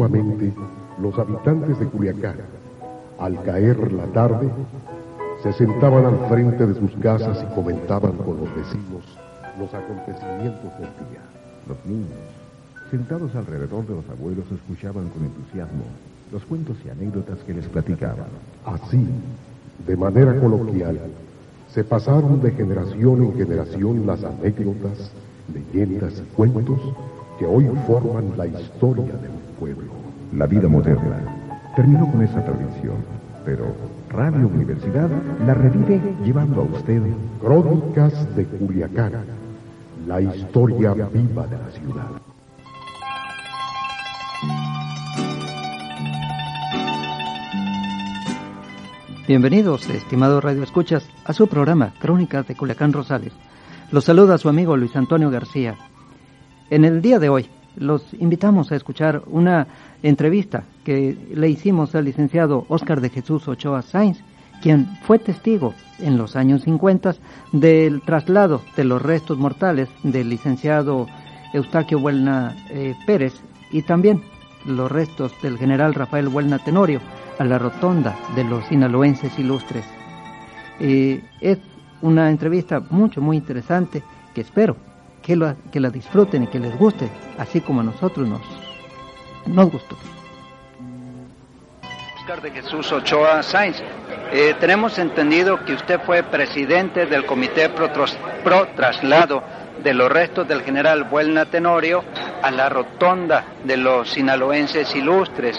Antiguamente, los habitantes de Culiacán, al caer la tarde, se sentaban al frente de sus casas y comentaban con los vecinos los acontecimientos del día. Los niños, sentados alrededor de los abuelos, escuchaban con entusiasmo los cuentos y anécdotas que les platicaban. Así, de manera coloquial, se pasaron de generación en generación las anécdotas, leyendas y cuentos que hoy forman la historia de un pueblo. La vida moderna terminó con esa tradición, pero Radio Universidad la revive llevando a usted Crónicas de Culiacán, la historia viva de la ciudad. Bienvenidos, estimados radioescuchas, a su programa Crónicas de Culiacán Rosales. Los saluda su amigo Luis Antonio García. En el día de hoy los invitamos a escuchar una entrevista que le hicimos al licenciado Óscar de Jesús Ochoa Sainz, quien fue testigo en los años 50 del traslado de los restos mortales del licenciado Eustaquio Buelna eh, Pérez y también los restos del general Rafael Buelna Tenorio a la rotonda de los sinaloenses ilustres. Eh, es una entrevista mucho, muy interesante que espero que, que la disfruten y que les guste, así como a nosotros nos, nos gustó. Oscar de Jesús Ochoa Sainz, eh, tenemos entendido que usted fue presidente del Comité Pro, Pro Traslado de los restos del general Buelna Tenorio a la rotonda de los sinaloenses ilustres.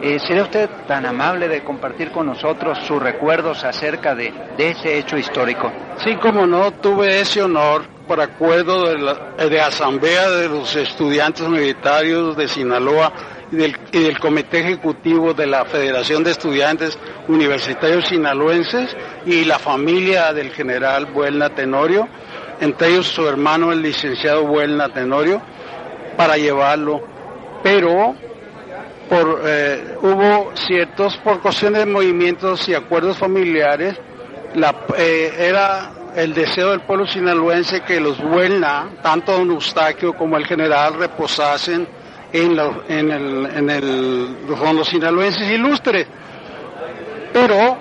Eh, ¿Sería usted tan amable de compartir con nosotros sus recuerdos acerca de, ese hecho histórico? Sí, como no, tuve ese honor por acuerdo de la Asamblea de los Estudiantes Universitarios de Sinaloa y del, y del Comité Ejecutivo de la Federación de Estudiantes Universitarios Sinaloenses y la familia del general Buelna Tenorio, entre ellos su hermano el licenciado Buelna Tenorio, para llevarlo. Pero por, eh, hubo ciertos, por cuestiones de movimientos y acuerdos familiares, la, eh, era el deseo del pueblo sinaloense que los Buelna, tanto don Eustaquio como el general, reposasen en, en, el, en el, los sinaloenses ilustres. Pero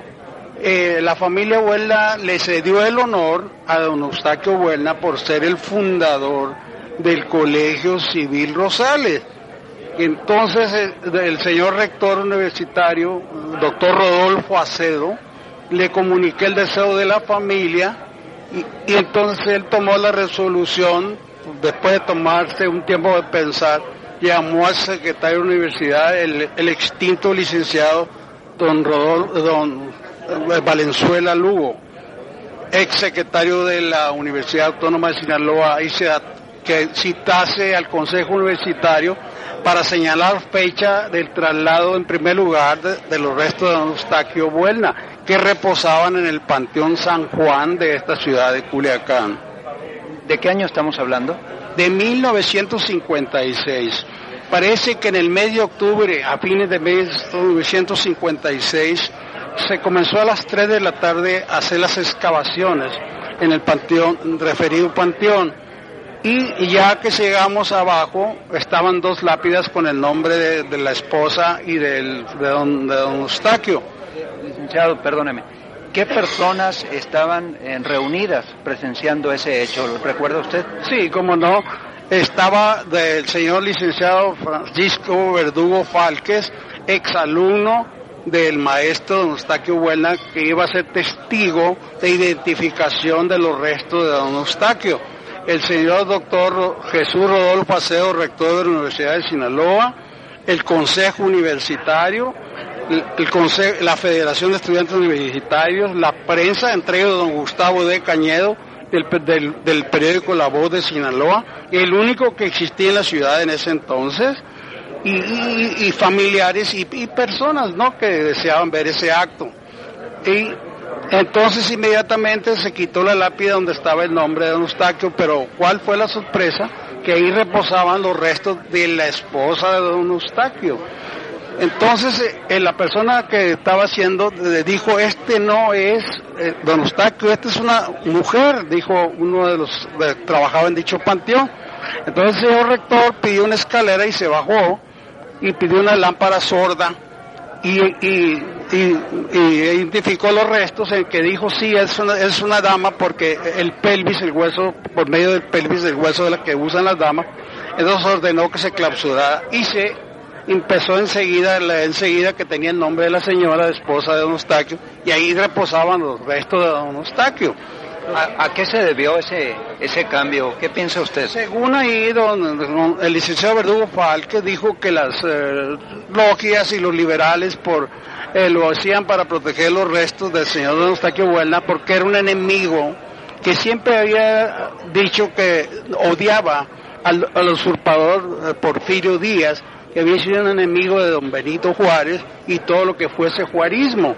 eh, la familia Buelna le cedió el honor a don Eustaquio Buelna por ser el fundador del Colegio Civil Rosales entonces eh, el señor rector universitario, doctor Rodolfo Acedo, le comuniqué el deseo de la familia y, entonces él tomó la resolución, después de tomarse un tiempo de pensar, llamó al secretario de universidad, el, extinto licenciado don, Rodolfo, don eh, Valenzuela Lugo, ex secretario de la Universidad Autónoma de Sinaloa, y se, que citase al Consejo Universitario para señalar fecha del traslado en primer lugar de, los restos de don Eustaquio Buelna, que reposaban en el Panteón San Juan de esta ciudad de Culiacán. ¿De qué año estamos hablando? De 1956. Parece que en el mes de octubre, a fines de mes 1956, se comenzó a las 3 de la tarde a hacer las excavaciones en el panteón, referido panteón y ya que llegamos abajo, estaban dos lápidas con el nombre de, la esposa y del, de, don, de don Eustaquio. Licenciado, perdóneme. ¿Qué personas estaban eh, reunidas presenciando ese hecho? ¿Lo recuerda usted? Sí, como no. Estaba del señor licenciado Francisco Verdugo Falques, exalumno del maestro don Eustaquio Buena, que iba a ser testigo de identificación de los restos de don Eustaquio el señor doctor Jesús Rodolfo Aceo, rector de la Universidad de Sinaloa, el Consejo Universitario, el la Federación de Estudiantes Universitarios, la prensa, entre ellos don Gustavo de Cañedo, del, periódico La Voz de Sinaloa, el único que existía en la ciudad en ese entonces, y, familiares y, y, personas ¿no? que deseaban ver ese acto. Y entonces inmediatamente se quitó la lápida donde estaba el nombre de don Eustaquio, pero ¿cuál fue la sorpresa? Que ahí reposaban los restos de la esposa de don Eustaquio. Entonces eh, la persona que estaba haciendo dijo, este no es eh, don Eustaquio, esta es una mujer, dijo uno de los que trabajaba en dicho panteón. Entonces el señor rector pidió una escalera y se bajó y pidió una lámpara sorda y, identificó los restos en que dijo sí es una, es una dama porque el pelvis, el hueso, por medio del pelvis, el hueso de la que usan las damas, entonces ordenó que se clausurara y se empezó enseguida, enseguida que tenía el nombre de la señora, esposa de don Eustaquio, y ahí reposaban los restos de don Eustaquio. ¿A, qué se debió ese, ese cambio? ¿Qué piensa usted? Según ahí, don, el licenciado Verdugo Falque dijo que las eh, logias y los liberales por eh, lo hacían para proteger los restos del señor don Eustaquio porque era un enemigo que siempre había dicho que odiaba al, al usurpador eh, Porfirio Díaz, que había sido un enemigo de don Benito Juárez y todo lo que fuese juarismo.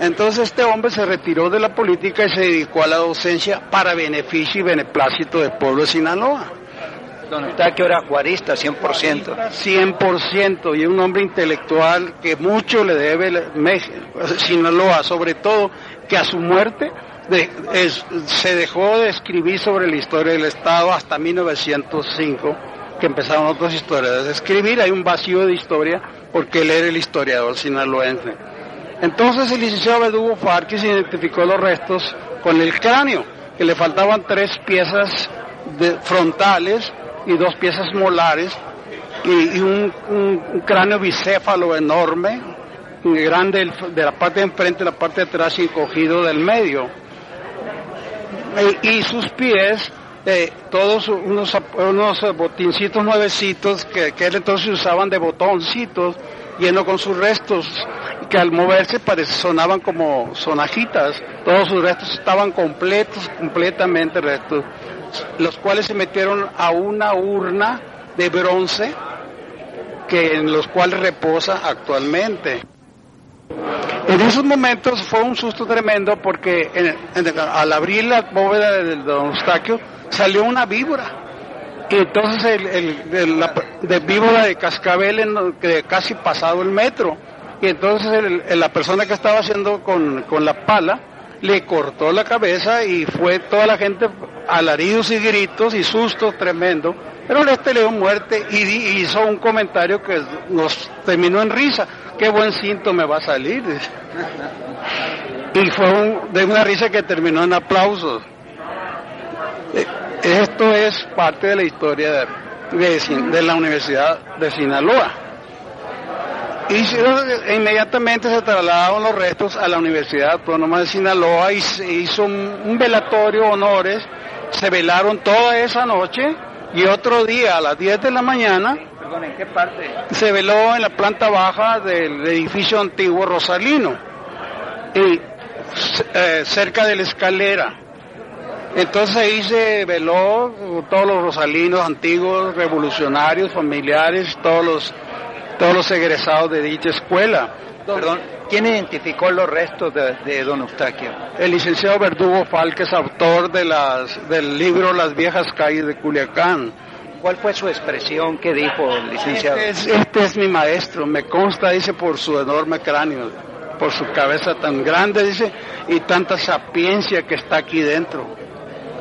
Entonces este hombre se retiró de la política y se dedicó a la docencia para beneficio y beneplácito del pueblo de Sinaloa. Don Eustaquio era juarista, 100%. 100%, y un hombre intelectual que mucho le debe Sinaloa, sobre todo que a su muerte se dejó de escribir sobre la historia del Estado hasta 1905, que empezaron otras historias a escribir. Hay un vacío de historia porque él era el historiador sinaloense. Entonces el licenciado Bedugo Farquis identificó los restos con el cráneo, que le faltaban tres piezas de frontales y dos piezas molares y, un, cráneo bicéfalo enorme, grande de la parte de enfrente, la parte de atrás encogido del medio. Y, sus pies, eh, todos unos, unos botincitos nuevecitos que, que entonces usaban de botoncitos, lleno con sus restos que al moverse parece, sonaban como sonajitas. Todos sus restos estaban completos, completamente restos, los cuales se metieron a una urna de bronce que en los cuales reposa actualmente. En esos momentos fue un susto tremendo porque al abrir la bóveda del Don Eustaquio salió una víbora. Y entonces el, de víbora de cascabel en, que casi pasado el metro y entonces la persona que estaba haciendo con, la pala le cortó la cabeza y fue toda la gente alaridos y gritos y sustos tremendo. Pero este le dio muerte y hizo un comentario que nos terminó en risa. Qué buen cinto me va a salir. Y fue de una risa que terminó en aplausos. Eh, esto es parte de la historia de la Universidad de Sinaloa. Y inmediatamente se trasladaron los restos a la Universidad Autónoma de Sinaloa y se hizo un, velatorio honores. Se velaron toda esa noche y otro día a las 10 de la mañana. ¿en qué parte? Se veló en la planta baja del edificio antiguo Rosalino, y, eh, cerca de la escalera. Entonces ahí se veló todos los rosalinos antiguos, revolucionarios, familiares, todos los todos los egresados de dicha escuela. Perdón, ¿quién identificó los restos de, don Eustaquio? El licenciado Verdugo Falques, autor de las, del libro Las viejas calles de Culiacán. ¿Cuál fue su expresión? ¿Qué dijo el licenciado? Este es, este es mi maestro, me consta, dice, por su enorme cráneo, por su cabeza tan grande, dice, y tanta sapiencia que está aquí dentro.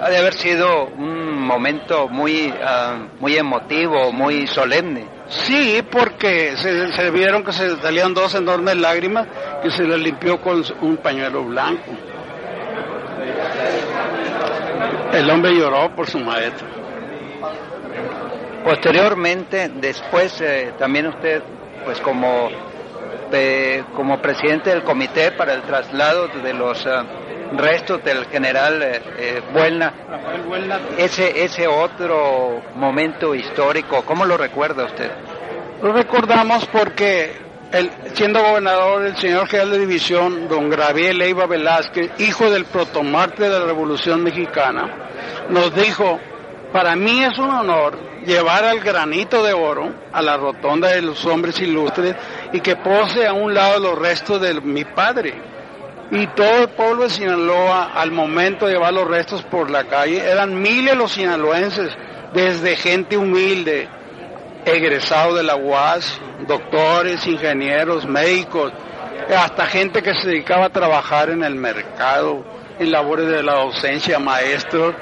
Ha de haber sido un momento muy, ah, muy emotivo, muy solemne. Sí, porque se, vieron que se salían dos enormes lágrimas que se les limpió con un pañuelo blanco. El hombre lloró por su maestro. Posteriormente, después eh, también usted, pues como, como presidente del comité para el traslado de los eh, restos del general eh, eh Buelna, ese, ese otro momento histórico, ¿cómo lo recuerda usted? Lo recordamos porque el, siendo gobernador el señor general de división, don Graviel Leiva Velázquez, hijo del protomarte de la Revolución Mexicana, nos dijo, para mí es un honor llevar al granito de oro a la rotonda de los hombres ilustres y que pose a un lado los restos de mi padre y todo el pueblo de Sinaloa al momento de llevar los restos por la calle, eran miles los sinaloenses, desde gente humilde, egresados de la UAS, doctores, ingenieros, médicos, hasta gente que se dedicaba a trabajar en el mercado, en labores de la docencia, maestros,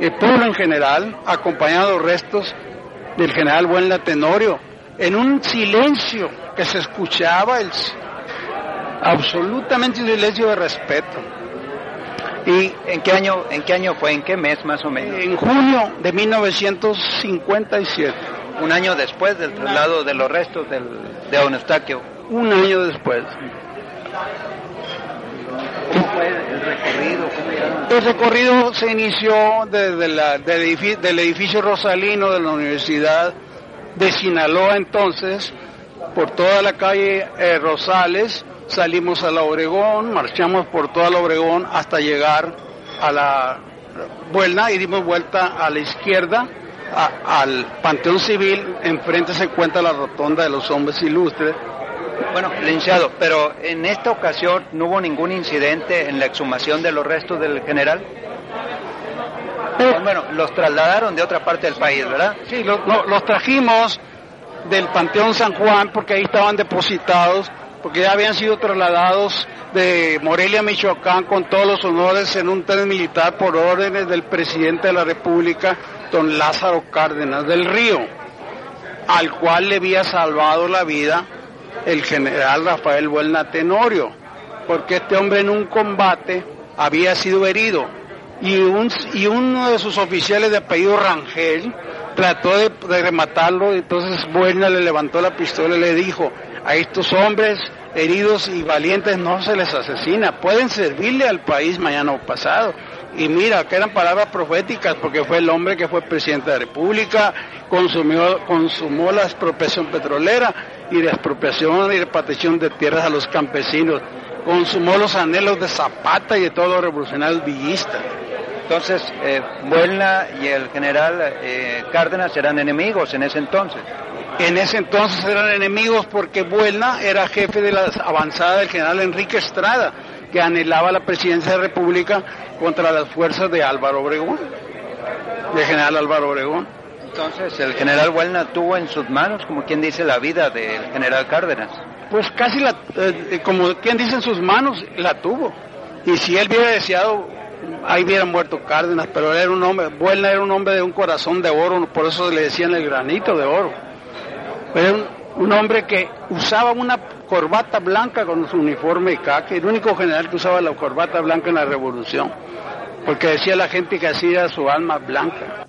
el pueblo en general, acompañado los restos del general Buen Tenorio, en un silencio que se escuchaba, el, absolutamente silencio de respeto. ¿Y en qué año, en qué año fue? ¿En qué mes más o menos? En junio de 1957. Un año después del traslado de los restos del, de Don Eustaquio. Un año después. ¿Cómo fue el recorrido? el recorrido se inició desde la, del, edificio, del edificio Rosalino de la Universidad de Sinaloa entonces, por toda la calle eh, Rosales, salimos a la Obregón, marchamos por toda la Obregón hasta llegar a la Buelna y dimos vuelta a la izquierda al Panteón Civil, enfrente se encuentra la rotonda de los hombres ilustres. Bueno, licenciado, pero en esta ocasión no hubo ningún incidente en la exhumación de los restos del general. Bueno, los trasladaron de otra parte del país, ¿verdad? Sí, los trajimos del Panteón San Juan porque ahí estaban depositados porque ya habían sido trasladados de Morelia, Michoacán, con todos los honores en un tren militar por órdenes del presidente de la República, don Lázaro Cárdenas del Río, al cual le había salvado la vida el general Rafael Buelna Tenorio, porque este hombre en un combate había sido herido y, un, y uno de sus oficiales de apellido Rangel trató de, rematarlo, entonces Buelna le levantó la pistola y le dijo, a estos hombres heridos y valientes no se les asesina, pueden servirle al país mañana o pasado. Y mira, que eran palabras proféticas porque fue el hombre que fue presidente de la República, consumió, consumó la expropiación petrolera y la expropiación y repartición de tierras a los campesinos, consumó los anhelos de Zapata y de todos los revolucionarios villistas. Entonces, eh, Buelna y el general eh, Cárdenas eran enemigos en ese entonces. En ese entonces eran enemigos porque Buelna era jefe de la avanzada del general Enrique Estrada, que anhelaba la presidencia de la República contra las fuerzas de Álvaro Obregón, de general Álvaro Obregón. Entonces, el general Buelna tuvo en sus manos, como quien dice, la vida del general Cárdenas. Pues casi, la, eh, como quien dice en sus manos, la tuvo. Y si él hubiera deseado, ahí hubiera muerto Cárdenas, pero él era un hombre, Buelna era un hombre de un corazón de oro, por eso le decían el granito de oro. Era un, hombre que usaba una corbata blanca con su uniforme caque, el único general que usaba la corbata blanca en la revolución, porque decía la gente que hacía su alma blanca.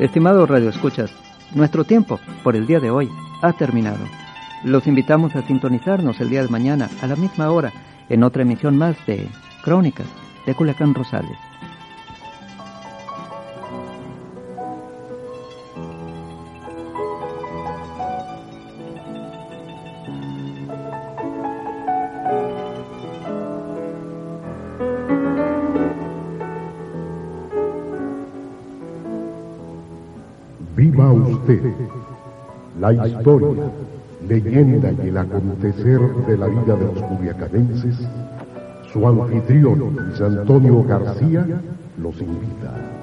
Estimados radioescuchas, nuestro tiempo por el día de hoy ha terminado. Los invitamos a sintonizarnos el día de mañana a la misma hora en otra emisión más de Crónicas de Culiacán Rosales. Viva usted la historia, leyenda y el acontecer de la vida de los culiacanenses su anfitrión, Luis Antonio García, los invita.